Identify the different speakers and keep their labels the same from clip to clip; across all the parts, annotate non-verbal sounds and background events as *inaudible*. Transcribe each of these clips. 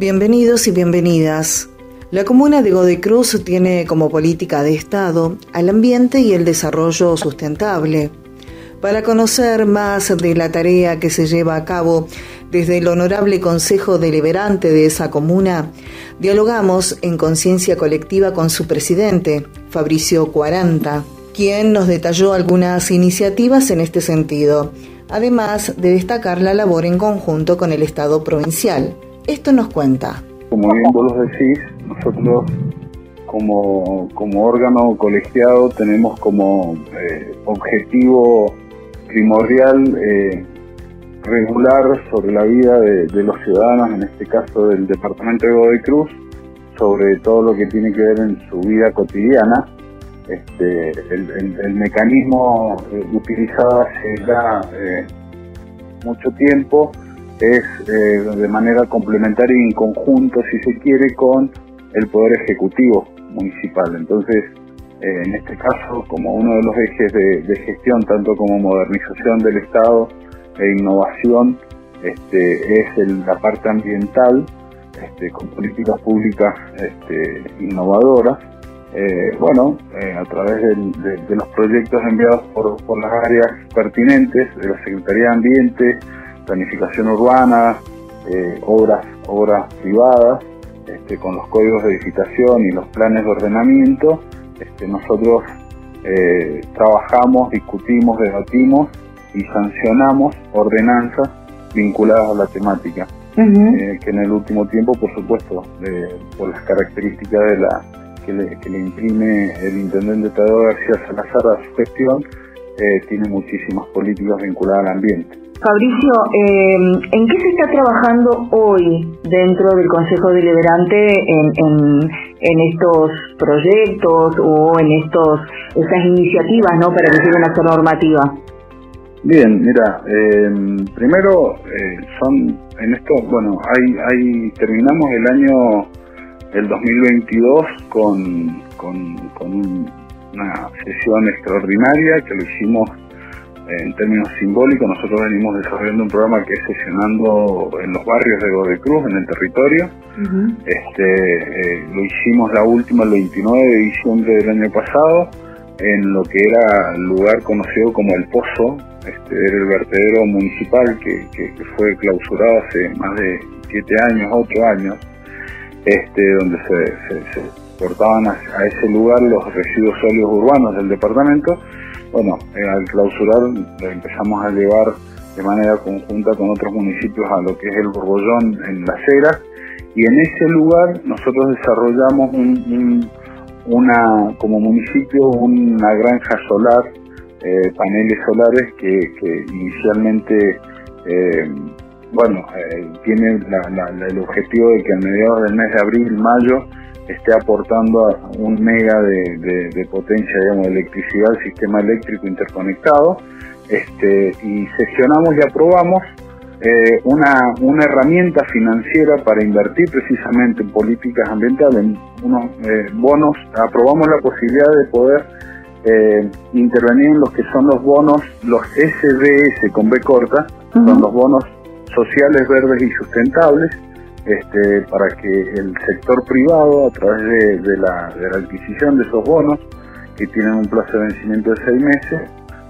Speaker 1: Bienvenidos y bienvenidas. La comuna de Godoy Cruz tiene como política de Estado al ambiente y el desarrollo sustentable. Para conocer más de la tarea que se lleva a cabo desde el Honorable Consejo Deliberante de esa comuna, dialogamos en conciencia colectiva con su presidente, Fabricio Cuaranta, quien nos detalló algunas iniciativas en este sentido, además de destacar la labor en conjunto con el Estado provincial. Esto nos cuenta.
Speaker 2: Como bien vos lo decís, nosotros como, como órgano colegiado tenemos como eh, objetivo primordial eh, regular sobre la vida de, los ciudadanos, en este caso del departamento de Godoy Cruz, sobre todo lo que tiene que ver en su vida cotidiana. Este, el, mecanismo eh, utilizado hace ya mucho tiempo es eh, de manera complementaria y en conjunto, si se quiere, con el Poder Ejecutivo Municipal. Entonces, eh, en este caso, como uno de los ejes de, gestión, tanto como modernización del Estado e innovación, este, es la parte ambiental, este, con políticas públicas este, innovadoras. Eh, bueno, a través de, los proyectos enviados por las áreas pertinentes de la Secretaría de Ambiente, planificación urbana, eh, obras, obras privadas, este, con los códigos de edificación y los planes de ordenamiento, este, nosotros eh, trabajamos, discutimos, debatimos y sancionamos ordenanzas vinculadas a la temática, eh, que en el último tiempo, por supuesto, por las características de la que le, imprime el intendente Tadeo García Salazar a su gestión, tiene muchísimas políticas vinculadas al ambiente.
Speaker 1: Fabricio, eh, ¿en qué se está trabajando hoy dentro del Consejo Deliberante en, estos proyectos o en estos estas iniciativas ¿no? para que una normativa?
Speaker 2: Bien, mira, em, primero eh, son en esto, bueno, hay, hay terminamos el año el 2022 con, con, con una sesión extraordinaria que lo hicimos en términos simbólicos, nosotros venimos desarrollando un programa que es sesionando en los barrios de Godoy Cruz, en el territorio. este, eh, lo hicimos la última el 29 de diciembre del año pasado, en lo que era el lugar conocido como El Pozo, este, era el vertedero municipal que, fue clausurado hace más de 7 años, 8 años, este, donde se, se, portaban a ese lugar los residuos sólidos urbanos del departamento bueno, eh, al clausurar empezamos a llevar de manera conjunta con otros municipios a lo que es el Borbollón en Las Heras. Y en ese lugar nosotros desarrollamos una, como municipio una granja solar, eh, paneles solares que, inicialmente, eh, bueno, tiene el objetivo de que a mediados del mes de abril, mayo, esté aportando un mega de, potencia, digamos, de electricidad al sistema eléctrico interconectado. Este, y sesionamos y aprobamos eh, una, una, herramienta financiera para invertir precisamente en políticas ambientales, en unos eh, bonos, aprobamos la posibilidad de poder eh, intervenir en los que son los bonos, los SDS con B corta, son los bonos sociales, verdes y sustentables, este, para que el sector privado, a través de, la, adquisición de esos bonos, que tienen un plazo de vencimiento de seis meses,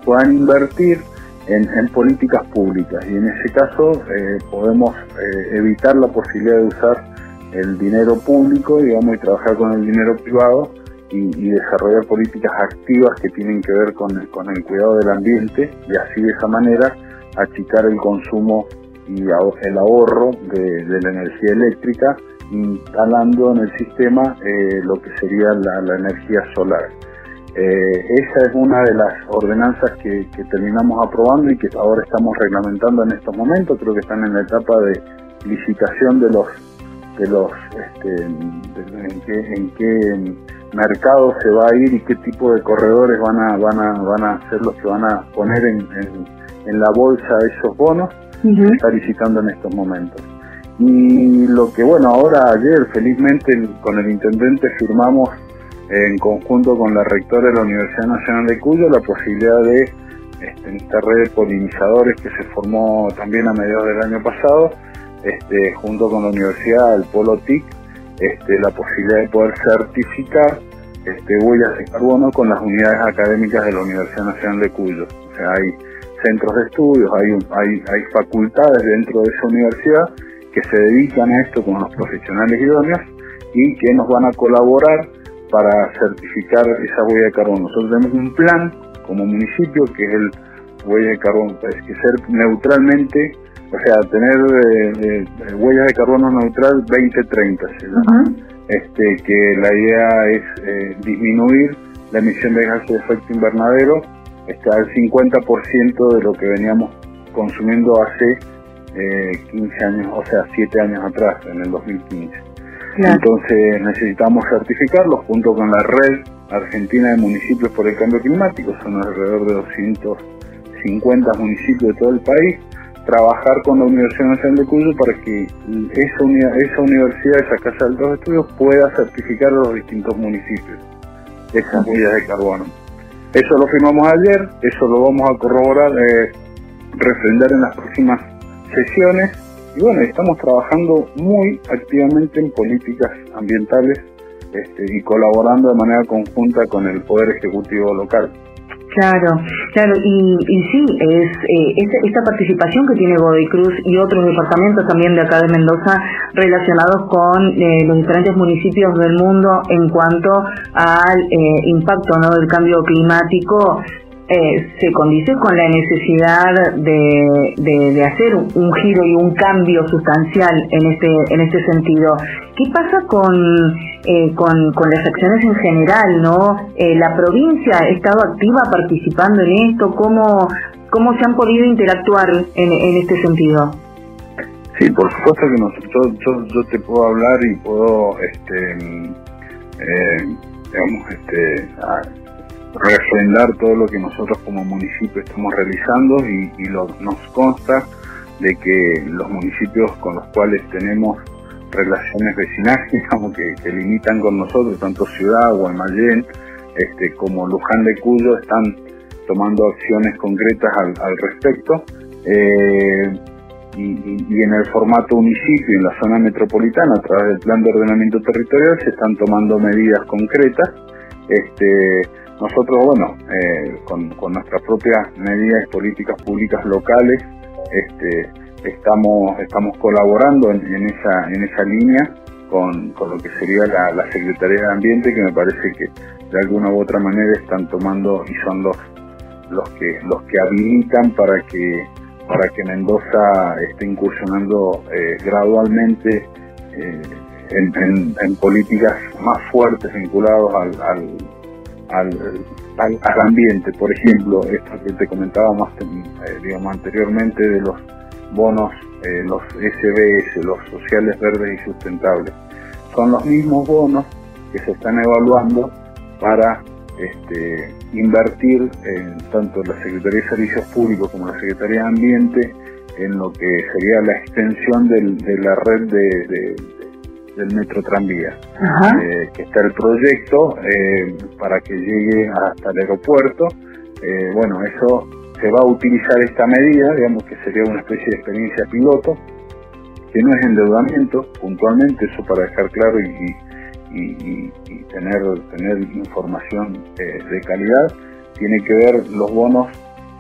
Speaker 2: puedan invertir en, políticas públicas. Y en ese caso eh, podemos eh, evitar la posibilidad de usar el dinero público, digamos, y trabajar con el dinero privado y, desarrollar políticas activas que tienen que ver con, con el cuidado del ambiente y así de esa manera achicar el consumo y el ahorro de, la energía eléctrica instalando en el sistema eh, lo que sería la, energía solar. Eh, esa es una de las ordenanzas que, terminamos aprobando y que ahora estamos reglamentando en estos momentos. Creo que están en la etapa de licitación de los de los este, en, qué, mercado se va a ir y qué tipo de corredores van a van a van a ser los que van a poner en, la bolsa esos bonos. Se está licitando en estos momentos. Y lo que bueno ahora ayer felizmente con el intendente firmamos en conjunto con la rectora de la Universidad Nacional de Cuyo la posibilidad de este, esta red de polinizadores que se formó también a mediados del año pasado, este, junto con la universidad, el Polo TIC, este, la posibilidad de poder certificar este, huellas de carbono con las unidades académicas de la Universidad Nacional de Cuyo. O sea, hay centros de estudios, hay, hay, hay facultades dentro de esa universidad que se dedican a esto con los profesionales idóneos y que nos van a colaborar para certificar esa huella de carbono. Nosotros tenemos un plan como municipio que es el huella de carbono, es que ser neutralmente, o sea, tener eh, eh, huellas de carbono neutral 2030, este, que la idea es eh, disminuir la emisión de gases de efecto invernadero está al 50% de lo que veníamos consumiendo hace 15 años, o sea, 7 años atrás, en el 2015. Entonces necesitamos certificarlos junto con la red argentina de municipios por el cambio climático, son alrededor de 250 municipios de todo el país, trabajar con la Universidad Nacional de Cuyo para que esa, esa universidad, esa casa de altos estudios pueda certificar a los distintos municipios esas huellas de carbono. Eso lo firmamos ayer, eso lo vamos a corroborar, eh, refrendar en las próximas sesiones y bueno, estamos trabajando muy activamente en políticas ambientales este, y colaborando de manera conjunta con el Poder Ejecutivo local.
Speaker 1: Claro, claro, y, sí, es eh, esta participación que tiene Godoy Cruz y otros departamentos también de acá de Mendoza relacionados con eh, los diferentes municipios del mundo en cuanto al eh, impacto ¿no? del cambio climático eh, se condice con la necesidad de, de, hacer un, giro y un cambio sustancial en este en este sentido. ¿Qué pasa con, eh, con, con, las acciones en general? no eh, ¿La provincia ha estado activa participando en esto? ¿Cómo, cómo se han podido interactuar en, en este sentido?
Speaker 2: Sí, por supuesto que nosotros, yo, yo te puedo hablar y puedo, este, digamos, este, refrendar todo lo que nosotros como municipio estamos realizando y, nos consta de que los municipios con los cuales tenemos relaciones vecinales, *laughs* digamos, que, limitan con nosotros, tanto Ciudad, Guaymallén, este, como Luján de Cuyo, están tomando acciones concretas al, respecto. Eh, y, en el formato municipio, en la zona metropolitana, a través del plan de ordenamiento territorial, se están tomando medidas concretas. Este, nosotros, bueno, eh, con, nuestras propias medidas y políticas públicas locales, este, estamos, estamos colaborando en, esa, en esa línea con, lo que sería la, Secretaría de Ambiente, que me parece que de alguna u otra manera están tomando y son los, los, que, los que habilitan para que, para que Mendoza esté incursionando eh, gradualmente eh, en, políticas más fuertes vinculadas al al, al, ambiente. Por ejemplo, esto que te comentaba más eh, digamos, anteriormente de los bonos, eh, los SBS, los sociales verdes y sustentables. Son los mismos bonos que se están evaluando para este, invertir en tanto la Secretaría de Servicios Públicos como la Secretaría de Ambiente en lo que sería la extensión de la red de, del metro tranvía, eh, que está el proyecto eh, para que llegue hasta el aeropuerto. Eh, bueno, eso se va a utilizar esta medida, digamos que sería una especie de experiencia piloto, que no es endeudamiento, puntualmente, eso para dejar claro y, tener, tener información de calidad, tiene que ver los bonos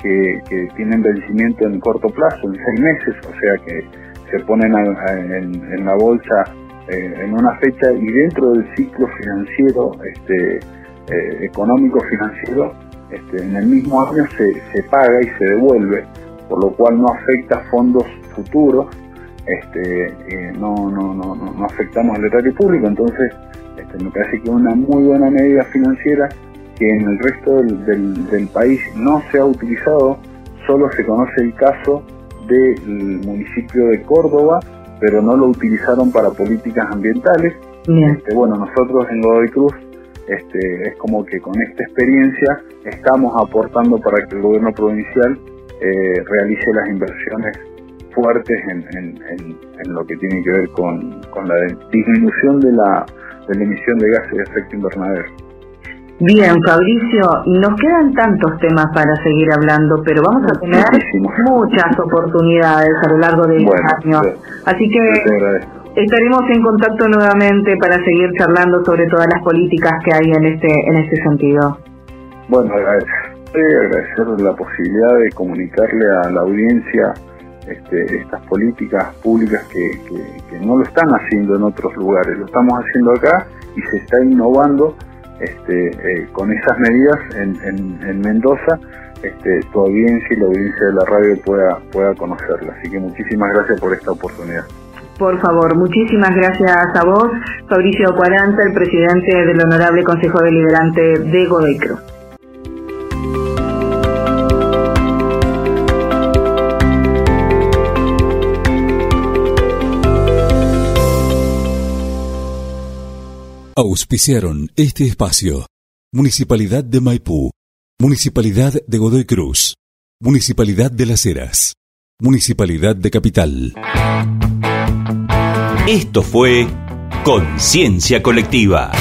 Speaker 2: que, tienen vencimiento en corto plazo, en seis meses, o sea que se ponen en, en la bolsa eh, en una fecha y dentro del ciclo financiero, este, eh, económico financiero, este, en el mismo año se, se, paga y se devuelve, por lo cual no afecta fondos futuros, este, eh, no, no, no, no, afectamos al erario público, entonces este, me parece que es una muy buena medida financiera que en el resto del, del, país no se ha utilizado, solo se conoce el caso del municipio de Córdoba, pero no lo utilizaron para políticas ambientales. Este, bueno, nosotros en Godoy Cruz este, es como que con esta experiencia estamos aportando para que el gobierno provincial eh, realice las inversiones fuertes en, lo que tiene que ver con, la disminución de la, de la emisión de gases de efecto invernadero.
Speaker 1: Bien, Fabricio, nos quedan tantos temas para seguir hablando, pero vamos a tener muchas oportunidades a lo largo de este año. Así que estaremos en contacto nuevamente para seguir charlando sobre todas las políticas que hay en este en este sentido.
Speaker 2: Bueno, agradecer, agradecer la posibilidad de comunicarle a la audiencia este, estas políticas públicas que, que no lo están haciendo en otros lugares, lo estamos haciendo acá y se está innovando este, eh, con esas medidas en, Mendoza este, tu audiencia y la audiencia de la radio pueda, pueda conocerla. Así que muchísimas gracias por esta oportunidad.
Speaker 1: Por favor, muchísimas gracias a vos, Fabricio Cuaranta, el presidente del Honorable Consejo Deliberante de Godoy
Speaker 3: Auspiciaron este espacio. Municipalidad de Maipú. Municipalidad de Godoy Cruz. Municipalidad de Las Heras. Municipalidad de Capital.
Speaker 4: Esto fue Conciencia Colectiva.